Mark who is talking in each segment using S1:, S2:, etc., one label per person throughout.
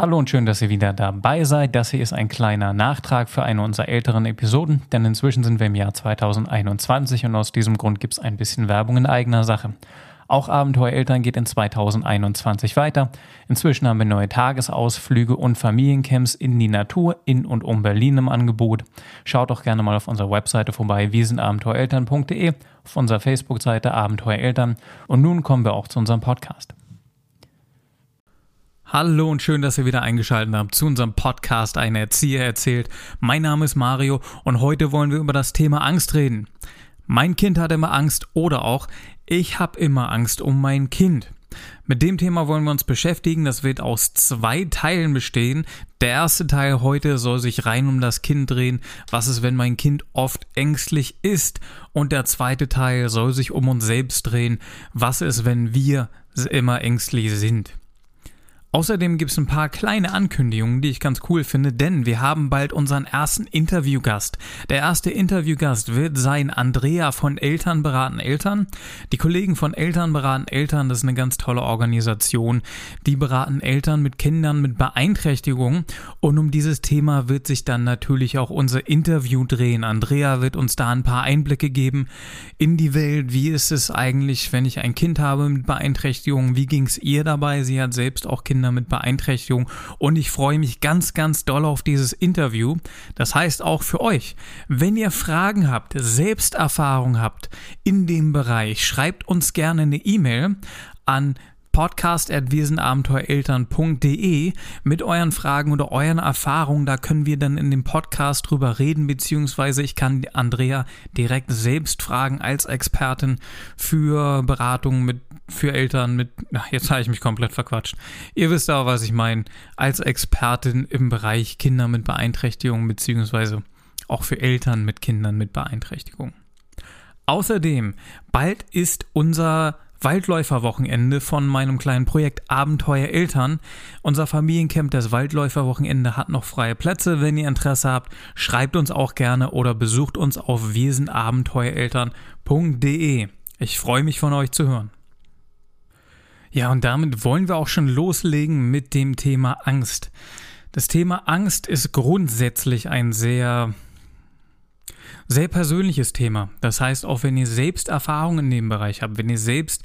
S1: Hallo und schön, dass ihr wieder dabei seid. Das hier ist ein kleiner Nachtrag für eine unserer älteren Episoden, denn inzwischen sind wir im Jahr 2021 und aus diesem Grund gibt es ein bisschen Werbung in eigener Sache. Auch Abenteuereltern geht in 2021 weiter. Inzwischen haben wir neue Tagesausflüge und Familiencamps in die Natur in und um Berlin im Angebot. Schaut doch gerne mal auf unserer Webseite vorbei, wir sind abenteuereltern.de, auf unserer Facebook-Seite Abenteuereltern. Und nun kommen wir auch zu unserem Podcast. Hallo und schön, dass ihr wieder eingeschaltet habt zu unserem Podcast Eine Erzieher erzählt. Mein Name ist Mario und heute wollen wir über das Thema Angst reden. Mein Kind hat immer Angst oder auch ich habe immer Angst um mein Kind. Mit dem Thema wollen wir uns beschäftigen. Das wird aus zwei Teilen bestehen. Der erste Teil heute soll sich rein um das Kind drehen. Was ist, wenn mein Kind oft ängstlich ist? Und der zweite Teil soll sich um uns selbst drehen. Was ist, wenn wir immer ängstlich sind? Außerdem gibt es ein paar kleine Ankündigungen, die ich ganz cool finde, denn wir haben bald unseren ersten Interviewgast. Der erste Interviewgast wird sein Andrea von Eltern beraten Eltern. Die Kollegen von Eltern beraten Eltern, das ist eine ganz tolle Organisation. Die beraten Eltern mit Kindern mit Beeinträchtigungen und um dieses Thema wird sich dann natürlich auch unser Interview drehen. Andrea wird uns da ein paar Einblicke geben in die Welt. Wie ist es eigentlich, wenn ich ein Kind habe mit Beeinträchtigungen? Wie ging es ihr dabei? Sie hat selbst auch Kinder Kinder mit Beeinträchtigung und ich freue mich ganz, ganz doll auf dieses Interview. Das heißt auch für euch, wenn ihr Fragen habt, Selbsterfahrung habt in dem Bereich, schreibt uns gerne eine E-Mail an podcast.wirsenabenteuereltern.de mit euren Fragen oder euren Erfahrungen. Da können wir dann in dem Podcast drüber reden, beziehungsweise ich kann Andrea direkt selbst fragen als Expertin für Beratungen mit für Eltern mit, ach, jetzt habe ich mich komplett verquatscht. Ihr wisst aber, was ich meine, als Expertin im Bereich Kinder mit Beeinträchtigungen, beziehungsweise auch für Eltern mit Kindern mit Beeinträchtigungen. Außerdem, bald ist unser Waldläuferwochenende von meinem kleinen Projekt Abenteuer Eltern. Unser Familiencamp, das Waldläuferwochenende, hat noch freie Plätze. Wenn ihr Interesse habt, schreibt uns auch gerne oder besucht uns auf wirsenabenteuereltern.de. Ich freue mich von euch zu hören. Ja, und damit wollen wir auch schon loslegen mit dem Thema Angst. Das Thema Angst ist grundsätzlich ein sehr, sehr persönliches Thema. Das heißt, auch wenn ihr selbst Erfahrungen in dem Bereich habt, wenn ihr selbst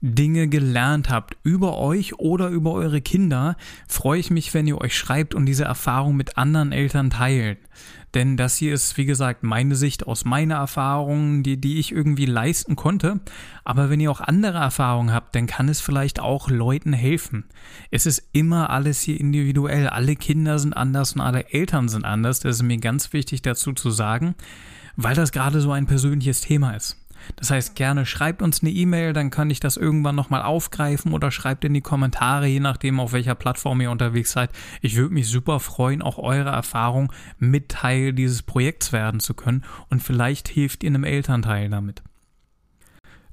S1: Dinge gelernt habt über euch oder über eure Kinder, freue ich mich, wenn ihr euch schreibt und diese Erfahrung mit anderen Eltern teilt. Denn das hier ist, wie gesagt, meine Sicht aus meiner Erfahrung, die, die ich irgendwie leisten konnte. Aber wenn ihr auch andere Erfahrungen habt, dann kann es vielleicht auch Leuten helfen. Es ist immer alles hier individuell. Alle Kinder sind anders und alle Eltern sind anders. Das ist mir ganz wichtig dazu zu sagen, weil das gerade so ein persönliches Thema ist. Das heißt, gerne schreibt uns eine E-Mail, dann kann ich das irgendwann nochmal aufgreifen oder schreibt in die Kommentare, je nachdem, auf welcher Plattform ihr unterwegs seid. Ich würde mich super freuen, auch eure Erfahrung mit Teil dieses Projekts werden zu können und vielleicht hilft ihr einem Elternteil damit.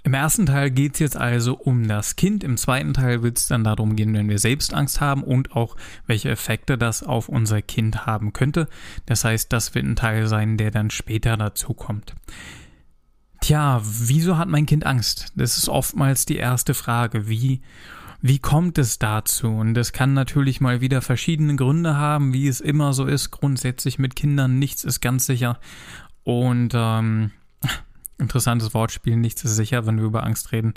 S1: Im ersten Teil geht es jetzt also um das Kind, im zweiten Teil wird es dann darum gehen, wenn wir selbst Angst haben und auch welche Effekte das auf unser Kind haben könnte. Das heißt, das wird ein Teil sein, der dann später dazu kommt. Tja, wieso hat mein Kind Angst? Das ist oftmals die erste Frage. Wie, wie kommt es dazu? Und das kann natürlich mal wieder verschiedene Gründe haben, wie es immer so ist. Grundsätzlich mit Kindern, nichts ist ganz sicher. Und ähm, interessantes Wortspiel, nichts ist sicher, wenn wir über Angst reden.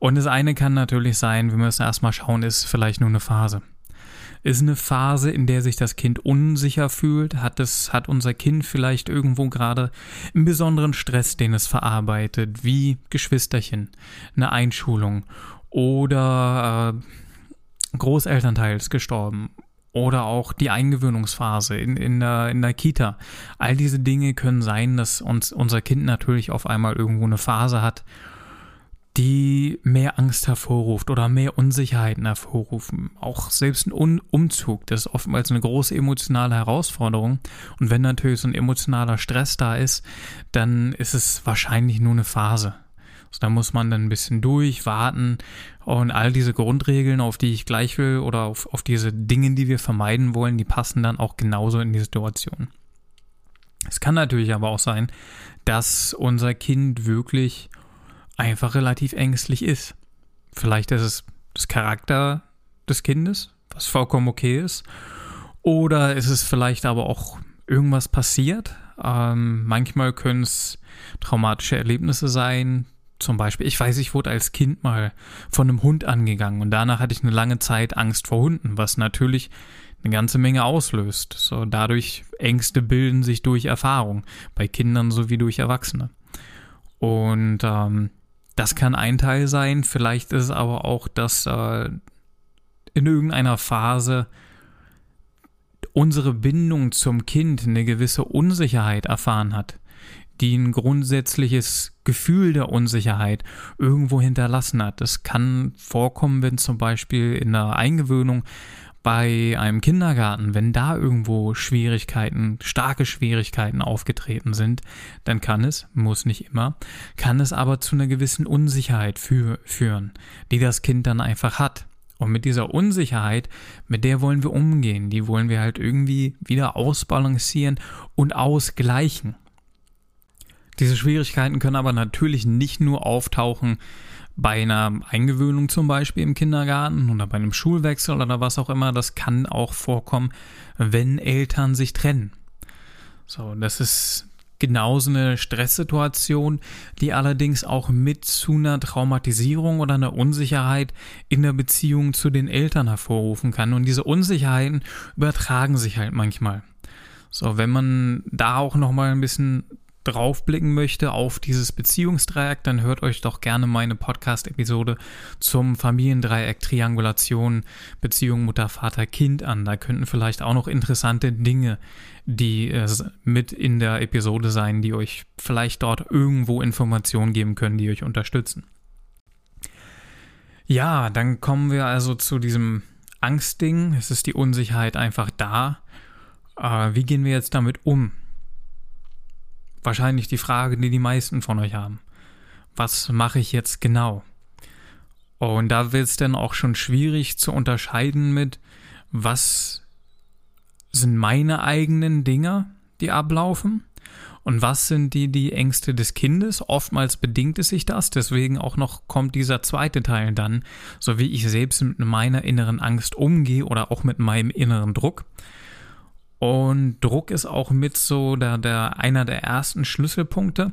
S1: Und das eine kann natürlich sein, wir müssen erstmal schauen, ist vielleicht nur eine Phase ist eine Phase, in der sich das Kind unsicher fühlt. Hat es, hat unser Kind vielleicht irgendwo gerade einen besonderen Stress, den es verarbeitet, wie Geschwisterchen, eine Einschulung oder äh, Großelternteil ist gestorben oder auch die Eingewöhnungsphase in, in, der, in der Kita. All diese Dinge können sein, dass uns unser Kind natürlich auf einmal irgendwo eine Phase hat, die mehr Angst hervorruft oder mehr Unsicherheiten hervorrufen. Auch selbst ein Un Umzug, das ist oftmals eine große emotionale Herausforderung. Und wenn natürlich so ein emotionaler Stress da ist, dann ist es wahrscheinlich nur eine Phase. Also da muss man dann ein bisschen durchwarten und all diese Grundregeln, auf die ich gleich will oder auf, auf diese Dinge, die wir vermeiden wollen, die passen dann auch genauso in die Situation. Es kann natürlich aber auch sein, dass unser Kind wirklich einfach relativ ängstlich ist. Vielleicht ist es das Charakter des Kindes, was vollkommen okay ist. Oder ist es vielleicht aber auch irgendwas passiert? Ähm, manchmal können es traumatische Erlebnisse sein. Zum Beispiel, ich weiß, ich wurde als Kind mal von einem Hund angegangen und danach hatte ich eine lange Zeit Angst vor Hunden, was natürlich eine ganze Menge auslöst. So dadurch Ängste bilden sich durch Erfahrung, bei Kindern sowie durch Erwachsene. Und ähm, das kann ein Teil sein, vielleicht ist es aber auch, dass äh, in irgendeiner Phase unsere Bindung zum Kind eine gewisse Unsicherheit erfahren hat, die ein grundsätzliches Gefühl der Unsicherheit irgendwo hinterlassen hat. Das kann vorkommen, wenn zum Beispiel in der Eingewöhnung bei einem Kindergarten, wenn da irgendwo Schwierigkeiten, starke Schwierigkeiten aufgetreten sind, dann kann es, muss nicht immer, kann es aber zu einer gewissen Unsicherheit für, führen, die das Kind dann einfach hat. Und mit dieser Unsicherheit, mit der wollen wir umgehen, die wollen wir halt irgendwie wieder ausbalancieren und ausgleichen. Diese Schwierigkeiten können aber natürlich nicht nur auftauchen bei einer Eingewöhnung zum Beispiel im Kindergarten oder bei einem Schulwechsel oder was auch immer. Das kann auch vorkommen, wenn Eltern sich trennen. So, das ist genauso eine Stresssituation, die allerdings auch mit zu einer Traumatisierung oder einer Unsicherheit in der Beziehung zu den Eltern hervorrufen kann. Und diese Unsicherheiten übertragen sich halt manchmal. So, wenn man da auch nochmal ein bisschen draufblicken möchte auf dieses Beziehungsdreieck, dann hört euch doch gerne meine Podcast-Episode zum Familiendreieck Triangulation Beziehung Mutter, Vater, Kind an. Da könnten vielleicht auch noch interessante Dinge, die äh, mit in der Episode sein, die euch vielleicht dort irgendwo Informationen geben können, die euch unterstützen. Ja, dann kommen wir also zu diesem Angstding. Es ist die Unsicherheit einfach da. Äh, wie gehen wir jetzt damit um? Wahrscheinlich die Frage, die die meisten von euch haben. Was mache ich jetzt genau? Und da wird es dann auch schon schwierig zu unterscheiden mit, was sind meine eigenen Dinge, die ablaufen und was sind die, die Ängste des Kindes? Oftmals bedingt es sich das, deswegen auch noch kommt dieser zweite Teil dann, so wie ich selbst mit meiner inneren Angst umgehe oder auch mit meinem inneren Druck. Und Druck ist auch mit so der, der, einer der ersten Schlüsselpunkte.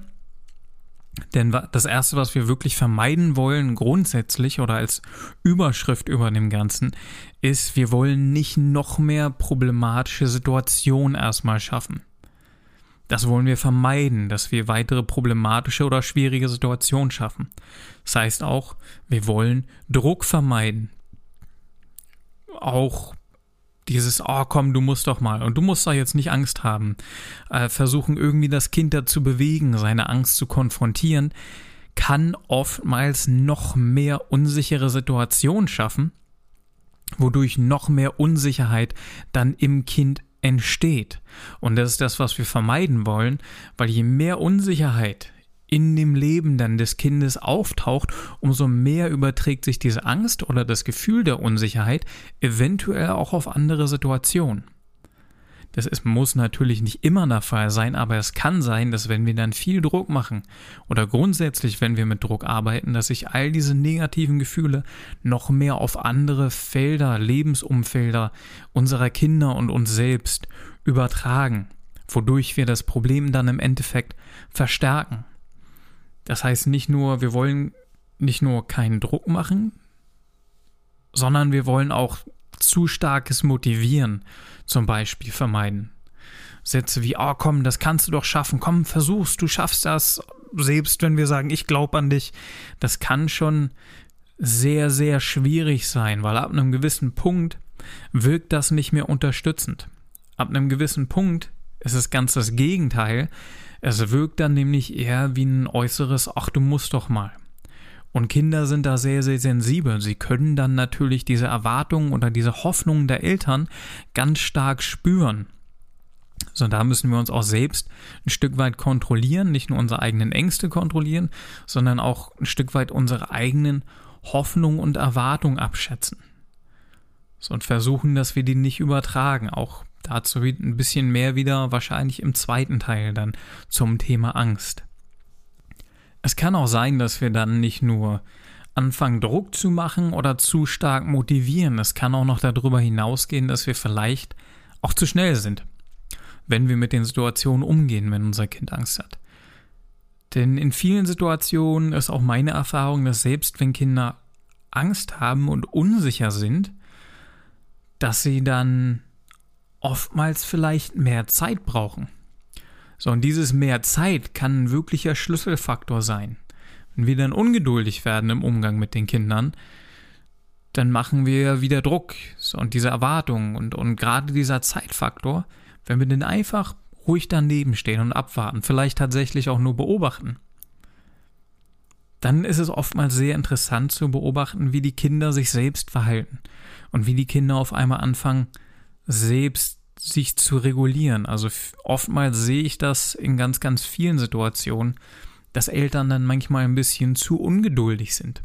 S1: Denn das Erste, was wir wirklich vermeiden wollen, grundsätzlich oder als Überschrift über dem Ganzen, ist, wir wollen nicht noch mehr problematische Situationen erstmal schaffen. Das wollen wir vermeiden, dass wir weitere problematische oder schwierige Situationen schaffen. Das heißt auch, wir wollen Druck vermeiden. Auch dieses, oh komm, du musst doch mal und du musst doch jetzt nicht Angst haben, äh, versuchen irgendwie das Kind dazu bewegen, seine Angst zu konfrontieren, kann oftmals noch mehr unsichere Situationen schaffen, wodurch noch mehr Unsicherheit dann im Kind entsteht. Und das ist das, was wir vermeiden wollen, weil je mehr Unsicherheit in dem Leben dann des Kindes auftaucht, umso mehr überträgt sich diese Angst oder das Gefühl der Unsicherheit eventuell auch auf andere Situationen. Das ist, muss natürlich nicht immer der Fall sein, aber es kann sein, dass wenn wir dann viel Druck machen oder grundsätzlich, wenn wir mit Druck arbeiten, dass sich all diese negativen Gefühle noch mehr auf andere Felder, Lebensumfelder unserer Kinder und uns selbst übertragen, wodurch wir das Problem dann im Endeffekt verstärken. Das heißt nicht nur, wir wollen nicht nur keinen Druck machen, sondern wir wollen auch zu starkes Motivieren zum Beispiel vermeiden. Sätze wie, oh komm, das kannst du doch schaffen, komm, versuchst, du schaffst das, selbst wenn wir sagen, ich glaube an dich, das kann schon sehr, sehr schwierig sein, weil ab einem gewissen Punkt wirkt das nicht mehr unterstützend. Ab einem gewissen Punkt ist es ganz das Gegenteil, es wirkt dann nämlich eher wie ein äußeres, ach du musst doch mal. Und Kinder sind da sehr, sehr sensibel. Sie können dann natürlich diese Erwartungen oder diese Hoffnungen der Eltern ganz stark spüren. So, da müssen wir uns auch selbst ein Stück weit kontrollieren, nicht nur unsere eigenen Ängste kontrollieren, sondern auch ein Stück weit unsere eigenen Hoffnungen und Erwartungen abschätzen. So, und versuchen, dass wir die nicht übertragen, auch Dazu ein bisschen mehr wieder wahrscheinlich im zweiten Teil dann zum Thema Angst. Es kann auch sein, dass wir dann nicht nur anfangen, Druck zu machen oder zu stark motivieren. Es kann auch noch darüber hinausgehen, dass wir vielleicht auch zu schnell sind, wenn wir mit den Situationen umgehen, wenn unser Kind Angst hat. Denn in vielen Situationen ist auch meine Erfahrung, dass selbst wenn Kinder Angst haben und unsicher sind, dass sie dann oftmals vielleicht mehr Zeit brauchen. So, und dieses mehr Zeit kann ein wirklicher Schlüsselfaktor sein. Wenn wir dann ungeduldig werden im Umgang mit den Kindern, dann machen wir wieder Druck so, und diese Erwartungen und, und gerade dieser Zeitfaktor, wenn wir den einfach ruhig daneben stehen und abwarten, vielleicht tatsächlich auch nur beobachten, dann ist es oftmals sehr interessant zu beobachten, wie die Kinder sich selbst verhalten und wie die Kinder auf einmal anfangen, selbst sich zu regulieren. Also oftmals sehe ich das in ganz, ganz vielen Situationen, dass Eltern dann manchmal ein bisschen zu ungeduldig sind.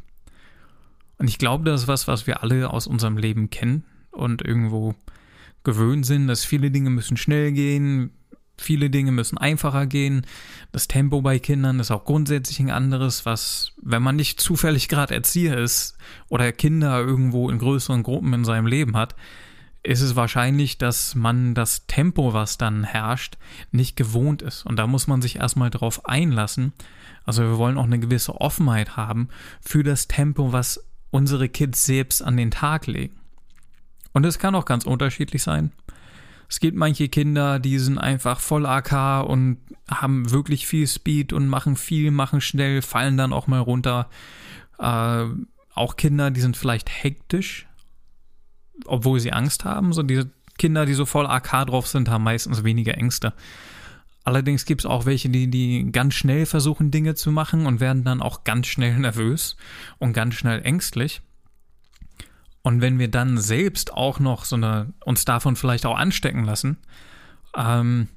S1: Und ich glaube, das ist was, was wir alle aus unserem Leben kennen und irgendwo gewöhnt sind, dass viele Dinge müssen schnell gehen, viele Dinge müssen einfacher gehen. Das Tempo bei Kindern ist auch grundsätzlich ein anderes, was, wenn man nicht zufällig gerade Erzieher ist oder Kinder irgendwo in größeren Gruppen in seinem Leben hat, ist es wahrscheinlich, dass man das Tempo, was dann herrscht, nicht gewohnt ist. Und da muss man sich erstmal drauf einlassen. Also wir wollen auch eine gewisse Offenheit haben für das Tempo, was unsere Kids selbst an den Tag legen. Und es kann auch ganz unterschiedlich sein. Es gibt manche Kinder, die sind einfach voll AK und haben wirklich viel Speed und machen viel, machen schnell, fallen dann auch mal runter. Äh, auch Kinder, die sind vielleicht hektisch, obwohl sie Angst haben. So diese Kinder, die so voll AK drauf sind, haben meistens weniger Ängste. Allerdings gibt es auch welche, die, die ganz schnell versuchen, Dinge zu machen und werden dann auch ganz schnell nervös und ganz schnell ängstlich. Und wenn wir dann selbst auch noch so eine, uns davon vielleicht auch anstecken lassen, ähm,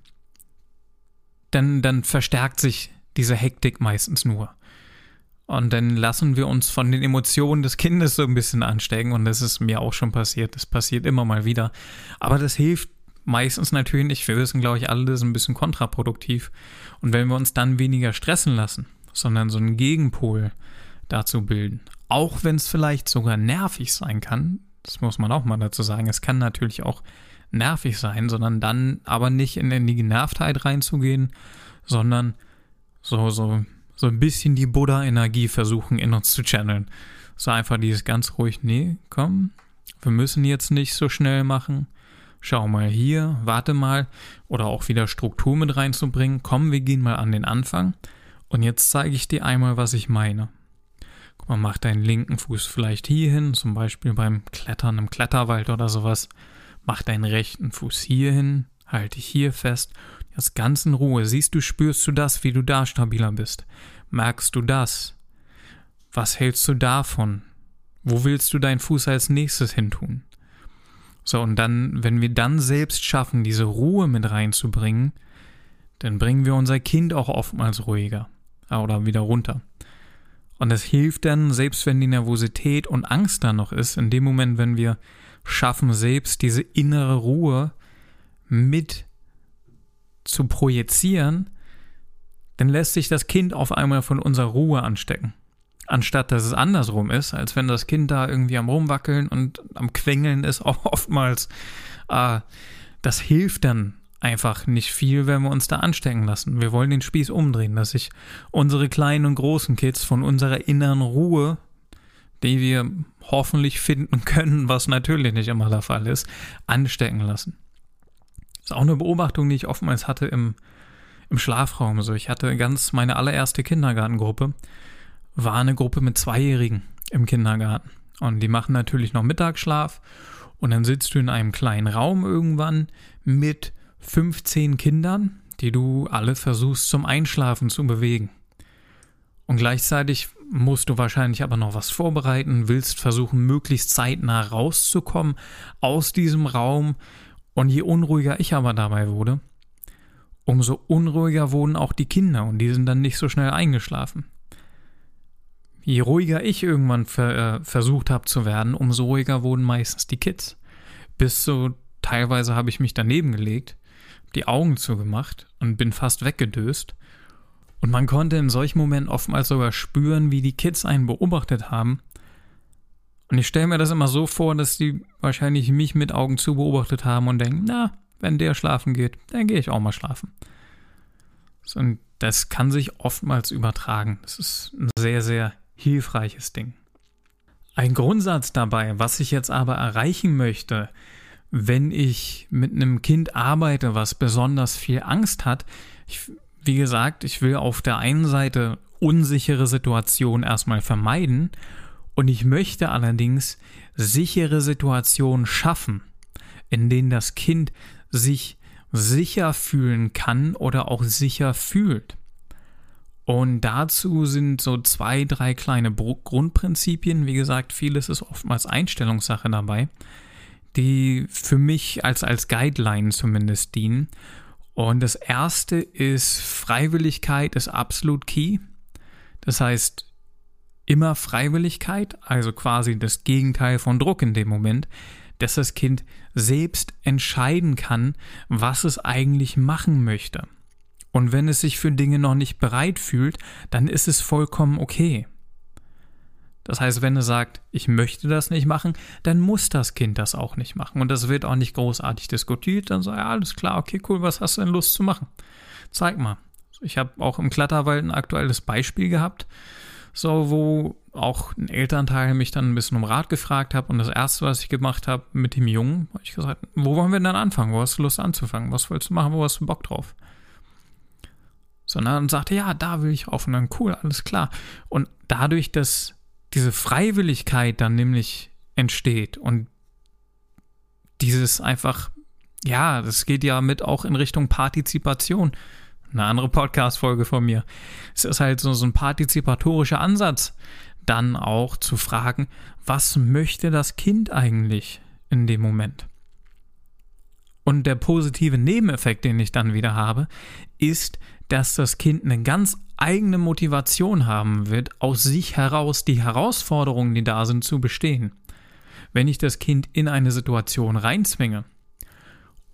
S1: dann, dann verstärkt sich diese Hektik meistens nur. Und dann lassen wir uns von den Emotionen des Kindes so ein bisschen anstecken. Und das ist mir auch schon passiert. Das passiert immer mal wieder. Aber das hilft meistens natürlich nicht. Wir wissen, glaube ich, alle, das ist ein bisschen kontraproduktiv. Und wenn wir uns dann weniger stressen lassen, sondern so einen Gegenpol dazu bilden, auch wenn es vielleicht sogar nervig sein kann, das muss man auch mal dazu sagen, es kann natürlich auch nervig sein, sondern dann aber nicht in die Genervtheit reinzugehen, sondern so, so so ein bisschen die Buddha-Energie versuchen in uns zu channeln. So einfach dieses ganz ruhig, nee, komm, wir müssen jetzt nicht so schnell machen. Schau mal hier, warte mal. Oder auch wieder Struktur mit reinzubringen. Komm, wir gehen mal an den Anfang. Und jetzt zeige ich dir einmal, was ich meine. Guck mal, mach deinen linken Fuß vielleicht hier hin, zum Beispiel beim Klettern im Kletterwald oder sowas. Mach deinen rechten Fuß hier hin, halte dich hier fest das ganz in Ruhe. Siehst du, spürst du das, wie du da stabiler bist? Merkst du das? Was hältst du davon? Wo willst du deinen Fuß als nächstes hintun? So, und dann, wenn wir dann selbst schaffen, diese Ruhe mit reinzubringen, dann bringen wir unser Kind auch oftmals ruhiger ah, oder wieder runter. Und es hilft dann, selbst wenn die Nervosität und Angst da noch ist, in dem Moment, wenn wir schaffen, selbst diese innere Ruhe mit zu projizieren, dann lässt sich das Kind auf einmal von unserer Ruhe anstecken. Anstatt dass es andersrum ist, als wenn das Kind da irgendwie am Rumwackeln und am Quengeln ist, auch oftmals. Äh, das hilft dann einfach nicht viel, wenn wir uns da anstecken lassen. Wir wollen den Spieß umdrehen, dass sich unsere kleinen und großen Kids von unserer inneren Ruhe, die wir hoffentlich finden können, was natürlich nicht immer der Fall ist, anstecken lassen. Das ist auch eine Beobachtung, die ich oftmals hatte im, im Schlafraum. So, ich hatte ganz meine allererste Kindergartengruppe, war eine Gruppe mit Zweijährigen im Kindergarten. Und die machen natürlich noch Mittagsschlaf. Und dann sitzt du in einem kleinen Raum irgendwann mit 15 Kindern, die du alle versuchst zum Einschlafen zu bewegen. Und gleichzeitig musst du wahrscheinlich aber noch was vorbereiten, willst versuchen, möglichst zeitnah rauszukommen aus diesem Raum, und je unruhiger ich aber dabei wurde, umso unruhiger wurden auch die Kinder und die sind dann nicht so schnell eingeschlafen. Je ruhiger ich irgendwann ver, äh, versucht habe zu werden, umso ruhiger wurden meistens die Kids. Bis so teilweise habe ich mich daneben gelegt, die Augen zugemacht und bin fast weggedöst. Und man konnte in solchen Momenten oftmals sogar spüren, wie die Kids einen beobachtet haben. Und ich stelle mir das immer so vor, dass die wahrscheinlich mich mit Augen zu beobachtet haben und denken, na, wenn der schlafen geht, dann gehe ich auch mal schlafen. Und das kann sich oftmals übertragen. Das ist ein sehr, sehr hilfreiches Ding. Ein Grundsatz dabei, was ich jetzt aber erreichen möchte, wenn ich mit einem Kind arbeite, was besonders viel Angst hat, ich, wie gesagt, ich will auf der einen Seite unsichere Situationen erstmal vermeiden und ich möchte allerdings sichere Situationen schaffen, in denen das Kind sich sicher fühlen kann oder auch sicher fühlt. Und dazu sind so zwei, drei kleine Grundprinzipien. Wie gesagt, vieles ist oftmals Einstellungssache dabei, die für mich als, als Guideline zumindest dienen. Und das erste ist, Freiwilligkeit ist absolut key. Das heißt, immer Freiwilligkeit, also quasi das Gegenteil von Druck in dem Moment dass das Kind selbst entscheiden kann, was es eigentlich machen möchte. Und wenn es sich für Dinge noch nicht bereit fühlt, dann ist es vollkommen okay. Das heißt, wenn es sagt, ich möchte das nicht machen, dann muss das Kind das auch nicht machen. Und das wird auch nicht großartig diskutiert. Dann sagt, ja, alles klar, okay, cool, was hast du denn Lust zu machen? Zeig mal. Ich habe auch im Kletterwald ein aktuelles Beispiel gehabt so wo auch ein Elternteil mich dann ein bisschen um Rat gefragt hat und das erste, was ich gemacht habe mit dem Jungen, habe ich gesagt, wo wollen wir denn anfangen? Wo hast du Lust anzufangen? Was willst du machen? Wo hast du Bock drauf? Sondern dann sagte, ja, da will ich auf und dann cool, alles klar. Und dadurch, dass diese Freiwilligkeit dann nämlich entsteht und dieses einfach, ja, das geht ja mit auch in Richtung Partizipation eine andere Podcast-Folge von mir. Es ist halt so, so ein partizipatorischer Ansatz, dann auch zu fragen, was möchte das Kind eigentlich in dem Moment? Und der positive Nebeneffekt, den ich dann wieder habe, ist, dass das Kind eine ganz eigene Motivation haben wird, aus sich heraus die Herausforderungen, die da sind, zu bestehen. Wenn ich das Kind in eine Situation reinzwinge,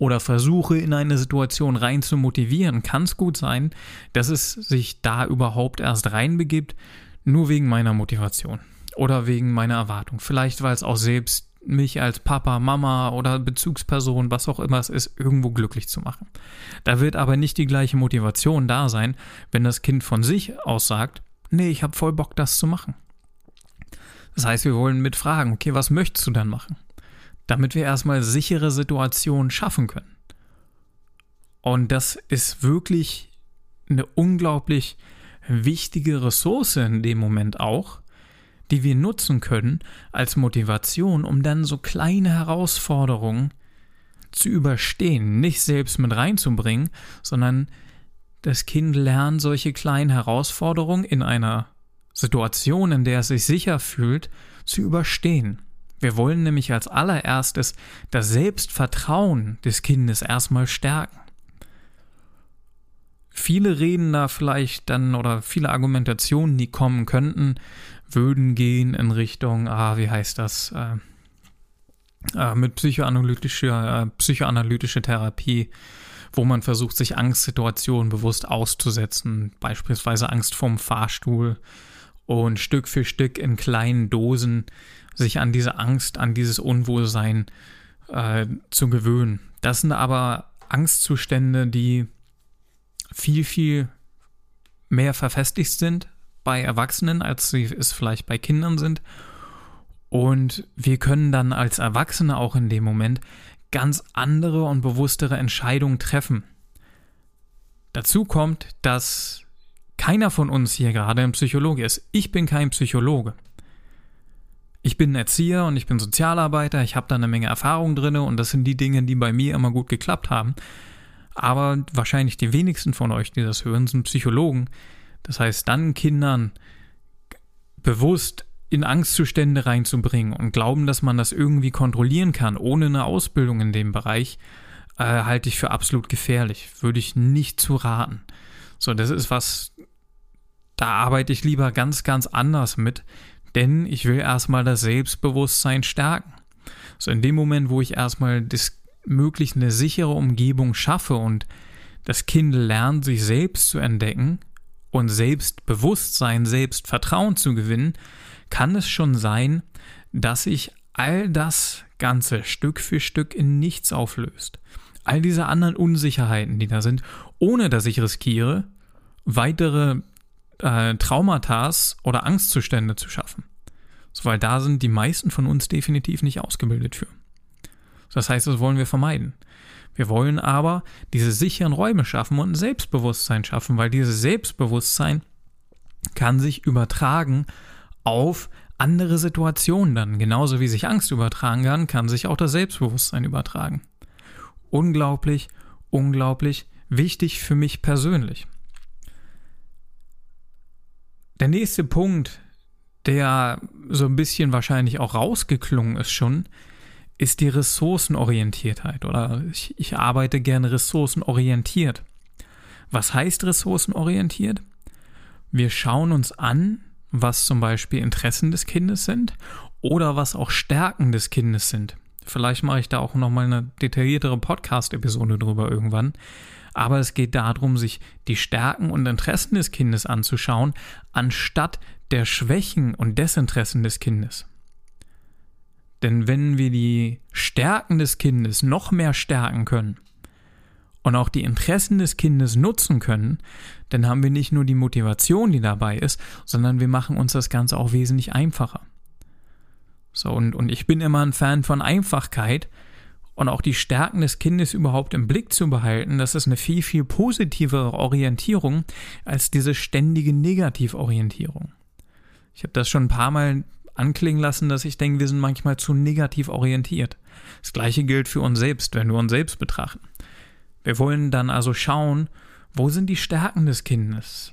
S1: oder versuche in eine Situation rein zu motivieren, kann es gut sein, dass es sich da überhaupt erst reinbegibt, nur wegen meiner Motivation oder wegen meiner Erwartung. Vielleicht, weil es auch selbst mich als Papa, Mama oder Bezugsperson, was auch immer es ist, irgendwo glücklich zu machen. Da wird aber nicht die gleiche Motivation da sein, wenn das Kind von sich aus sagt, nee, ich habe voll Bock, das zu machen. Das heißt, wir wollen mitfragen, okay, was möchtest du dann machen? Damit wir erstmal sichere Situationen schaffen können. Und das ist wirklich eine unglaublich wichtige Ressource in dem Moment auch, die wir nutzen können als Motivation, um dann so kleine Herausforderungen zu überstehen, nicht selbst mit reinzubringen, sondern das Kind lernt solche kleinen Herausforderungen in einer Situation, in der es sich sicher fühlt, zu überstehen. Wir wollen nämlich als allererstes das Selbstvertrauen des Kindes erstmal stärken. Viele Reden da vielleicht dann oder viele Argumentationen, die kommen könnten, würden gehen in Richtung, ah, wie heißt das, äh, äh, mit psychoanalytischer, äh, psychoanalytische Therapie, wo man versucht, sich Angstsituationen bewusst auszusetzen, beispielsweise Angst vorm Fahrstuhl und Stück für Stück in kleinen Dosen sich an diese Angst, an dieses Unwohlsein äh, zu gewöhnen. Das sind aber Angstzustände, die viel, viel mehr verfestigt sind bei Erwachsenen, als sie es vielleicht bei Kindern sind. Und wir können dann als Erwachsene auch in dem Moment ganz andere und bewusstere Entscheidungen treffen. Dazu kommt, dass keiner von uns hier gerade ein Psychologe ist. Ich bin kein Psychologe ich bin Erzieher und ich bin Sozialarbeiter, ich habe da eine Menge Erfahrung drin und das sind die Dinge, die bei mir immer gut geklappt haben. Aber wahrscheinlich die wenigsten von euch, die das hören, sind Psychologen. Das heißt, dann Kindern bewusst in Angstzustände reinzubringen und glauben, dass man das irgendwie kontrollieren kann, ohne eine Ausbildung in dem Bereich, äh, halte ich für absolut gefährlich. Würde ich nicht zu raten. So, das ist was, da arbeite ich lieber ganz, ganz anders mit denn ich will erstmal das Selbstbewusstsein stärken. So in dem Moment, wo ich erstmal das möglichst eine sichere Umgebung schaffe und das Kind lernt, sich selbst zu entdecken und Selbstbewusstsein, Selbstvertrauen zu gewinnen, kann es schon sein, dass sich all das Ganze Stück für Stück in nichts auflöst. All diese anderen Unsicherheiten, die da sind, ohne dass ich riskiere, weitere äh, Traumata oder Angstzustände zu schaffen. So, weil da sind die meisten von uns definitiv nicht ausgebildet für. Das heißt, das wollen wir vermeiden. Wir wollen aber diese sicheren Räume schaffen und ein Selbstbewusstsein schaffen, weil dieses Selbstbewusstsein kann sich übertragen auf andere Situationen dann. Genauso wie sich Angst übertragen kann, kann sich auch das Selbstbewusstsein übertragen. Unglaublich, unglaublich wichtig für mich persönlich. Der nächste Punkt, der so ein bisschen wahrscheinlich auch rausgeklungen ist schon, ist die Ressourcenorientiertheit oder ich, ich arbeite gerne ressourcenorientiert. Was heißt ressourcenorientiert? Wir schauen uns an, was zum Beispiel Interessen des Kindes sind oder was auch Stärken des Kindes sind. Vielleicht mache ich da auch nochmal eine detailliertere Podcast-Episode drüber irgendwann. Aber es geht darum, sich die Stärken und Interessen des Kindes anzuschauen, anstatt der Schwächen und Desinteressen des Kindes. Denn wenn wir die Stärken des Kindes noch mehr stärken können und auch die Interessen des Kindes nutzen können, dann haben wir nicht nur die Motivation, die dabei ist, sondern wir machen uns das Ganze auch wesentlich einfacher. So, und, und ich bin immer ein Fan von Einfachkeit und auch die Stärken des Kindes überhaupt im Blick zu behalten, das ist eine viel, viel positivere Orientierung als diese ständige Negativorientierung. Ich habe das schon ein paar Mal anklingen lassen, dass ich denke, wir sind manchmal zu negativ orientiert. Das gleiche gilt für uns selbst, wenn wir uns selbst betrachten. Wir wollen dann also schauen, wo sind die Stärken des Kindes?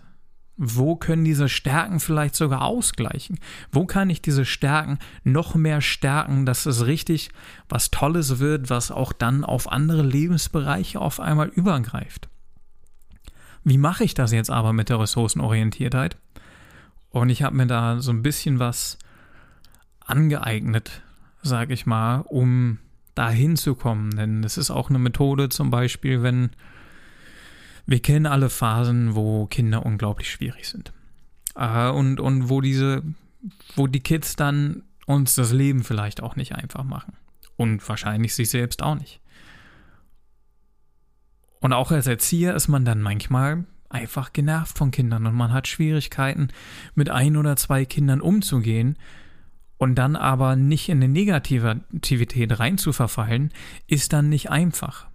S1: Wo können diese Stärken vielleicht sogar ausgleichen? Wo kann ich diese Stärken noch mehr stärken, dass es richtig was Tolles wird, was auch dann auf andere Lebensbereiche auf einmal übergreift? Wie mache ich das jetzt aber mit der Ressourcenorientiertheit? Und ich habe mir da so ein bisschen was angeeignet, sage ich mal, um da hinzukommen. Denn es ist auch eine Methode, zum Beispiel, wenn wir kennen alle Phasen, wo Kinder unglaublich schwierig sind. Äh, und, und wo diese, wo die Kids dann uns das Leben vielleicht auch nicht einfach machen. Und wahrscheinlich sich selbst auch nicht. Und auch als Erzieher ist man dann manchmal einfach genervt von Kindern und man hat Schwierigkeiten, mit ein oder zwei Kindern umzugehen, und dann aber nicht in eine Negativität reinzuverfallen, ist dann nicht einfach.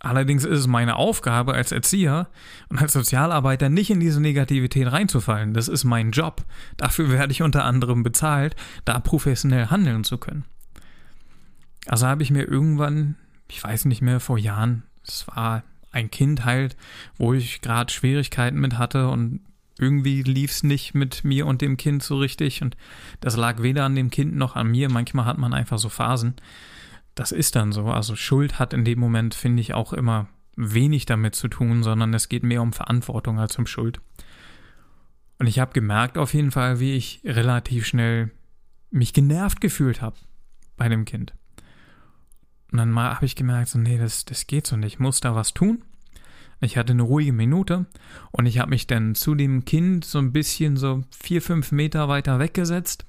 S1: Allerdings ist es meine Aufgabe als Erzieher und als Sozialarbeiter nicht in diese Negativität reinzufallen. Das ist mein Job. Dafür werde ich unter anderem bezahlt, da professionell handeln zu können. Also habe ich mir irgendwann, ich weiß nicht mehr, vor Jahren, es war ein Kind halt, wo ich gerade Schwierigkeiten mit hatte und irgendwie lief es nicht mit mir und dem Kind so richtig und das lag weder an dem Kind noch an mir. Manchmal hat man einfach so Phasen. Das ist dann so. Also Schuld hat in dem Moment, finde ich, auch immer wenig damit zu tun, sondern es geht mehr um Verantwortung als um Schuld. Und ich habe gemerkt auf jeden Fall, wie ich relativ schnell mich genervt gefühlt habe bei dem Kind. Und dann habe ich gemerkt, so, nee, das, das geht so nicht, ich muss da was tun. Ich hatte eine ruhige Minute und ich habe mich dann zu dem Kind so ein bisschen so vier, fünf Meter weiter weggesetzt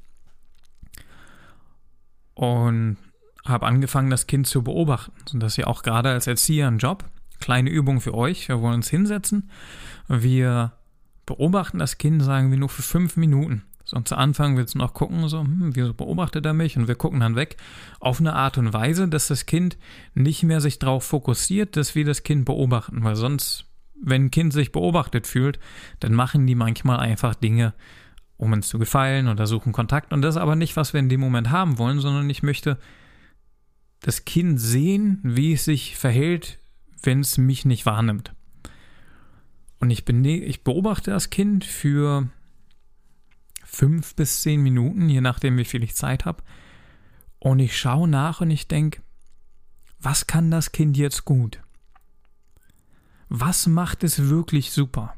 S1: und habe angefangen, das Kind zu beobachten. Und das ist ja auch gerade als Erzieher ein Job. Kleine Übung für euch. Wir wollen uns hinsetzen. Wir beobachten das Kind, sagen wir, nur für fünf Minuten. Und zu Anfang willst du noch gucken, so, hm, wieso beobachtet er mich? Und wir gucken dann weg auf eine Art und Weise, dass das Kind nicht mehr sich darauf fokussiert, dass wir das Kind beobachten. Weil sonst, wenn ein Kind sich beobachtet fühlt, dann machen die manchmal einfach Dinge, um uns zu gefallen oder suchen Kontakt. Und das ist aber nicht, was wir in dem Moment haben wollen, sondern ich möchte das Kind sehen, wie es sich verhält, wenn es mich nicht wahrnimmt. Und ich, bin, ich beobachte das Kind für fünf bis zehn Minuten, je nachdem, wie viel ich Zeit habe. Und ich schaue nach und ich denke, was kann das Kind jetzt gut? Was macht es wirklich super?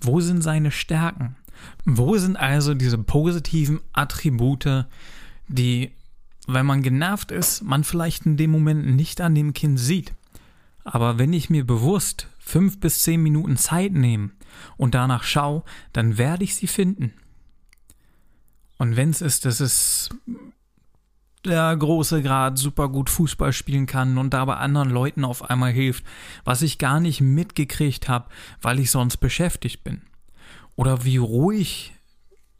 S1: Wo sind seine Stärken? Wo sind also diese positiven Attribute, die, wenn man genervt ist, man vielleicht in dem Moment nicht an dem Kind sieht? Aber wenn ich mir bewusst fünf bis zehn Minuten Zeit nehmen und danach schau, dann werde ich sie finden. Und wenn es ist, dass es der große Grad super gut Fußball spielen kann und dabei anderen Leuten auf einmal hilft, was ich gar nicht mitgekriegt habe, weil ich sonst beschäftigt bin. Oder wie ruhig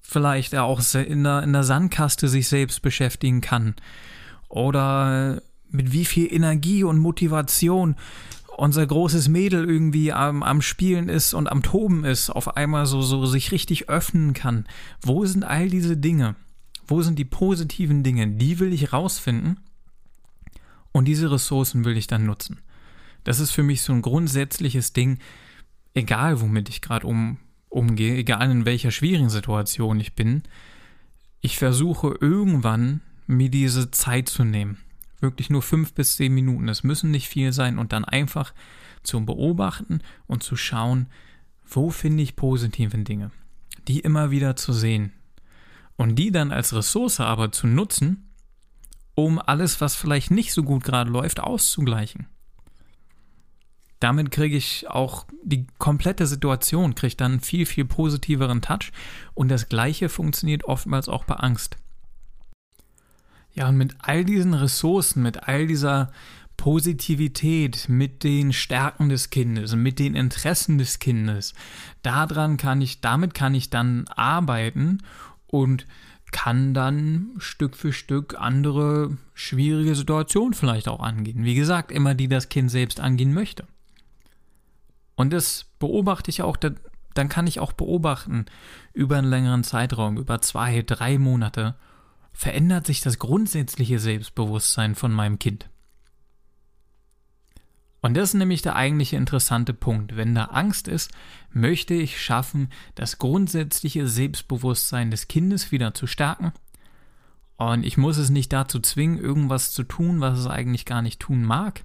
S1: vielleicht auch in der, in der Sandkaste sich selbst beschäftigen kann. Oder mit wie viel Energie und Motivation unser großes Mädel irgendwie am, am Spielen ist und am Toben ist, auf einmal so, so sich richtig öffnen kann. Wo sind all diese Dinge? Wo sind die positiven Dinge? Die will ich rausfinden und diese Ressourcen will ich dann nutzen. Das ist für mich so ein grundsätzliches Ding, egal womit ich gerade um, umgehe, egal in welcher schwierigen Situation ich bin. Ich versuche irgendwann mir diese Zeit zu nehmen Wirklich nur fünf bis zehn Minuten. Es müssen nicht viel sein und dann einfach zum Beobachten und zu schauen, wo finde ich positive Dinge. Die immer wieder zu sehen. Und die dann als Ressource aber zu nutzen, um alles, was vielleicht nicht so gut gerade läuft, auszugleichen. Damit kriege ich auch die komplette Situation, kriege dann einen viel, viel positiveren Touch. Und das Gleiche funktioniert oftmals auch bei Angst. Ja, und mit all diesen Ressourcen, mit all dieser Positivität, mit den Stärken des Kindes, mit den Interessen des Kindes, daran kann ich, damit kann ich dann arbeiten und kann dann Stück für Stück andere schwierige Situationen vielleicht auch angehen. Wie gesagt, immer die das Kind selbst angehen möchte. Und das beobachte ich auch, dann kann ich auch beobachten über einen längeren Zeitraum, über zwei, drei Monate, verändert sich das grundsätzliche Selbstbewusstsein von meinem Kind. Und das ist nämlich der eigentliche interessante Punkt. Wenn da Angst ist, möchte ich schaffen, das grundsätzliche Selbstbewusstsein des Kindes wieder zu stärken. Und ich muss es nicht dazu zwingen, irgendwas zu tun, was es eigentlich gar nicht tun mag.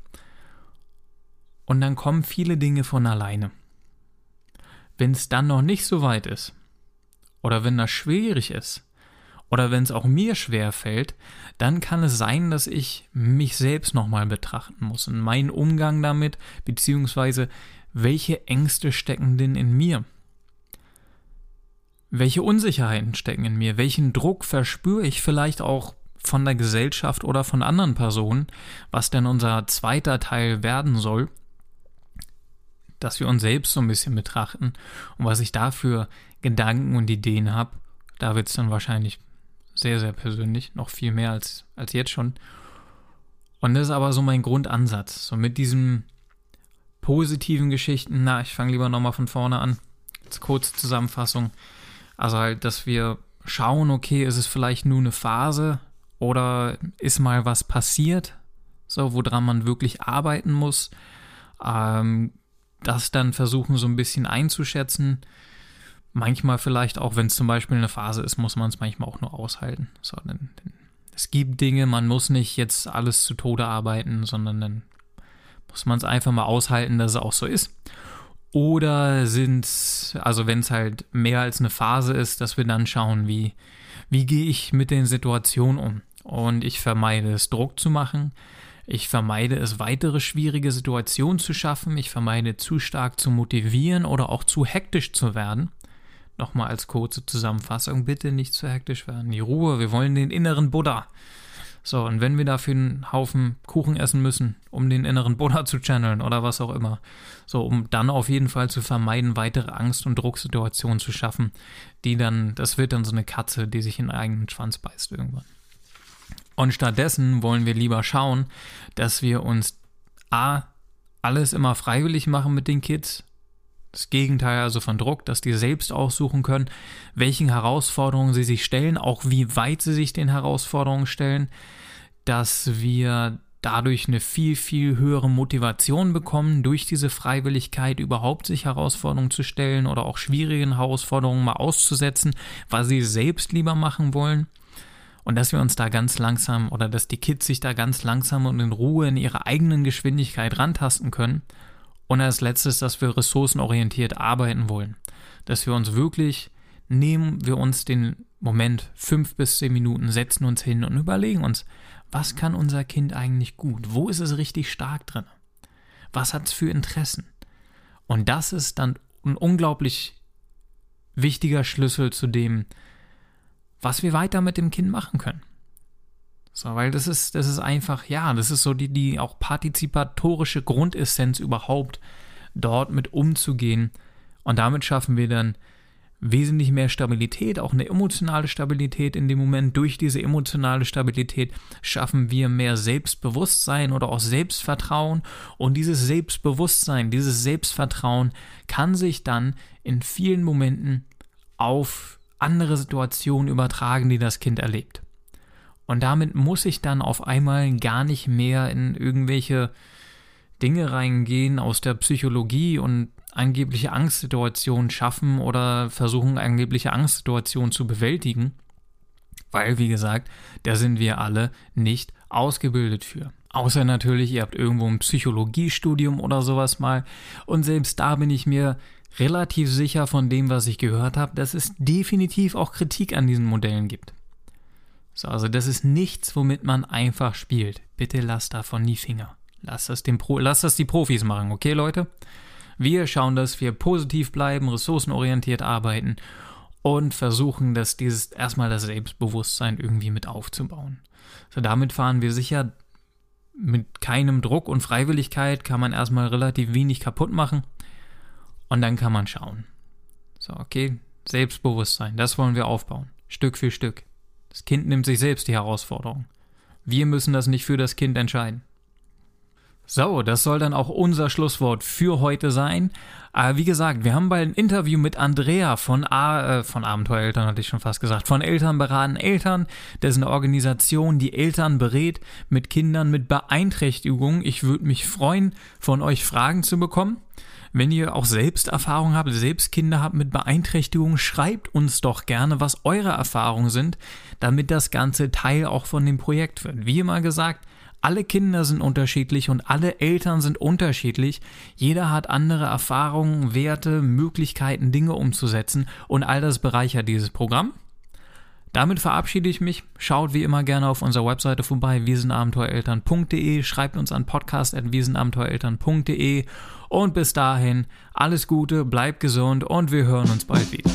S1: Und dann kommen viele Dinge von alleine. Wenn es dann noch nicht so weit ist, oder wenn das schwierig ist, oder wenn es auch mir schwer fällt, dann kann es sein, dass ich mich selbst nochmal betrachten muss und meinen Umgang damit, beziehungsweise welche Ängste stecken denn in mir? Welche Unsicherheiten stecken in mir? Welchen Druck verspüre ich vielleicht auch von der Gesellschaft oder von anderen Personen, was denn unser zweiter Teil werden soll, dass wir uns selbst so ein bisschen betrachten und was ich da für Gedanken und Ideen habe. Da wird es dann wahrscheinlich sehr, sehr persönlich, noch viel mehr als, als jetzt schon. Und das ist aber so mein Grundansatz. So mit diesen positiven Geschichten, na, ich fange lieber nochmal von vorne an. Jetzt kurze Zusammenfassung. Also halt, dass wir schauen, okay, ist es vielleicht nur eine Phase oder ist mal was passiert, so woran man wirklich arbeiten muss. Ähm, das dann versuchen so ein bisschen einzuschätzen manchmal vielleicht auch, wenn es zum Beispiel eine Phase ist, muss man es manchmal auch nur aushalten. So, denn, denn es gibt Dinge, man muss nicht jetzt alles zu Tode arbeiten, sondern dann muss man es einfach mal aushalten, dass es auch so ist. Oder sind, also wenn es halt mehr als eine Phase ist, dass wir dann schauen, wie, wie gehe ich mit den Situationen um. Und ich vermeide es, Druck zu machen. Ich vermeide es, weitere schwierige Situationen zu schaffen. Ich vermeide zu stark zu motivieren oder auch zu hektisch zu werden. Nochmal als kurze Zusammenfassung, bitte nicht zu hektisch werden. Die Ruhe, wir wollen den inneren Buddha. So, und wenn wir dafür einen Haufen Kuchen essen müssen, um den inneren Buddha zu channeln oder was auch immer, so, um dann auf jeden Fall zu vermeiden, weitere Angst- und Drucksituationen zu schaffen, die dann, das wird dann so eine Katze, die sich in den eigenen Schwanz beißt irgendwann. Und stattdessen wollen wir lieber schauen, dass wir uns A, alles immer freiwillig machen mit den Kids, das Gegenteil also von Druck, dass die selbst aussuchen können, welchen Herausforderungen sie sich stellen, auch wie weit sie sich den Herausforderungen stellen, dass wir dadurch eine viel, viel höhere Motivation bekommen, durch diese Freiwilligkeit überhaupt sich Herausforderungen zu stellen oder auch schwierigen Herausforderungen mal auszusetzen, weil sie selbst lieber machen wollen. Und dass wir uns da ganz langsam oder dass die Kids sich da ganz langsam und in Ruhe in ihrer eigenen Geschwindigkeit rantasten können und als letztes, dass wir ressourcenorientiert arbeiten wollen. Dass wir uns wirklich nehmen wir uns den Moment fünf bis zehn Minuten, setzen uns hin und überlegen uns, was kann unser Kind eigentlich gut? Wo ist es richtig stark drin? Was hat es für Interessen? Und das ist dann ein unglaublich wichtiger Schlüssel zu dem, was wir weiter mit dem Kind machen können. So, weil das ist, das ist einfach, ja, das ist so die, die auch partizipatorische Grundessenz überhaupt, dort mit umzugehen. Und damit schaffen wir dann wesentlich mehr Stabilität, auch eine emotionale Stabilität in dem Moment. Durch diese emotionale Stabilität schaffen wir mehr Selbstbewusstsein oder auch Selbstvertrauen. Und dieses Selbstbewusstsein, dieses Selbstvertrauen kann sich dann in vielen Momenten auf andere Situationen übertragen, die das Kind erlebt. Und damit muss ich dann auf einmal gar nicht mehr in irgendwelche Dinge reingehen aus der Psychologie und angebliche Angstsituationen schaffen oder versuchen, angebliche Angstsituationen zu bewältigen. Weil, wie gesagt, da sind wir alle nicht ausgebildet für. Außer natürlich, ihr habt irgendwo ein Psychologiestudium oder sowas mal. Und selbst da bin ich mir relativ sicher von dem, was ich gehört habe, dass es definitiv auch Kritik an diesen Modellen gibt. So, also das ist nichts, womit man einfach spielt. Bitte lasst davon die Finger. Lasst das, den Pro lasst das die Profis machen, okay Leute? Wir schauen, dass wir positiv bleiben, ressourcenorientiert arbeiten und versuchen, dass dieses erstmal das Selbstbewusstsein irgendwie mit aufzubauen. So, damit fahren wir sicher mit keinem Druck und Freiwilligkeit kann man erstmal relativ wenig kaputt machen und dann kann man schauen. So, okay, Selbstbewusstsein, das wollen wir aufbauen, Stück für Stück. Das Kind nimmt sich selbst die Herausforderung. Wir müssen das nicht für das Kind entscheiden. So, das soll dann auch unser Schlusswort für heute sein. Aber wie gesagt, wir haben bald ein Interview mit Andrea von, äh, von Abenteuereltern, hatte ich schon fast gesagt, von Eltern beraten Eltern. Das ist eine Organisation, die Eltern berät mit Kindern mit Beeinträchtigungen. Ich würde mich freuen, von euch Fragen zu bekommen. Wenn ihr auch selbst Erfahrungen habt, selbst Kinder habt mit Beeinträchtigungen, schreibt uns doch gerne, was eure Erfahrungen sind, damit das Ganze Teil auch von dem Projekt wird. Wie immer gesagt, alle Kinder sind unterschiedlich und alle Eltern sind unterschiedlich. Jeder hat andere Erfahrungen, Werte, Möglichkeiten, Dinge umzusetzen und all das bereichert dieses Programm. Damit verabschiede ich mich. Schaut wie immer gerne auf unserer Webseite vorbei, wiesenabenteuereltern.de, schreibt uns an podcast.wiesenabenteuereltern.de und bis dahin alles Gute, bleibt gesund und wir hören uns bald wieder.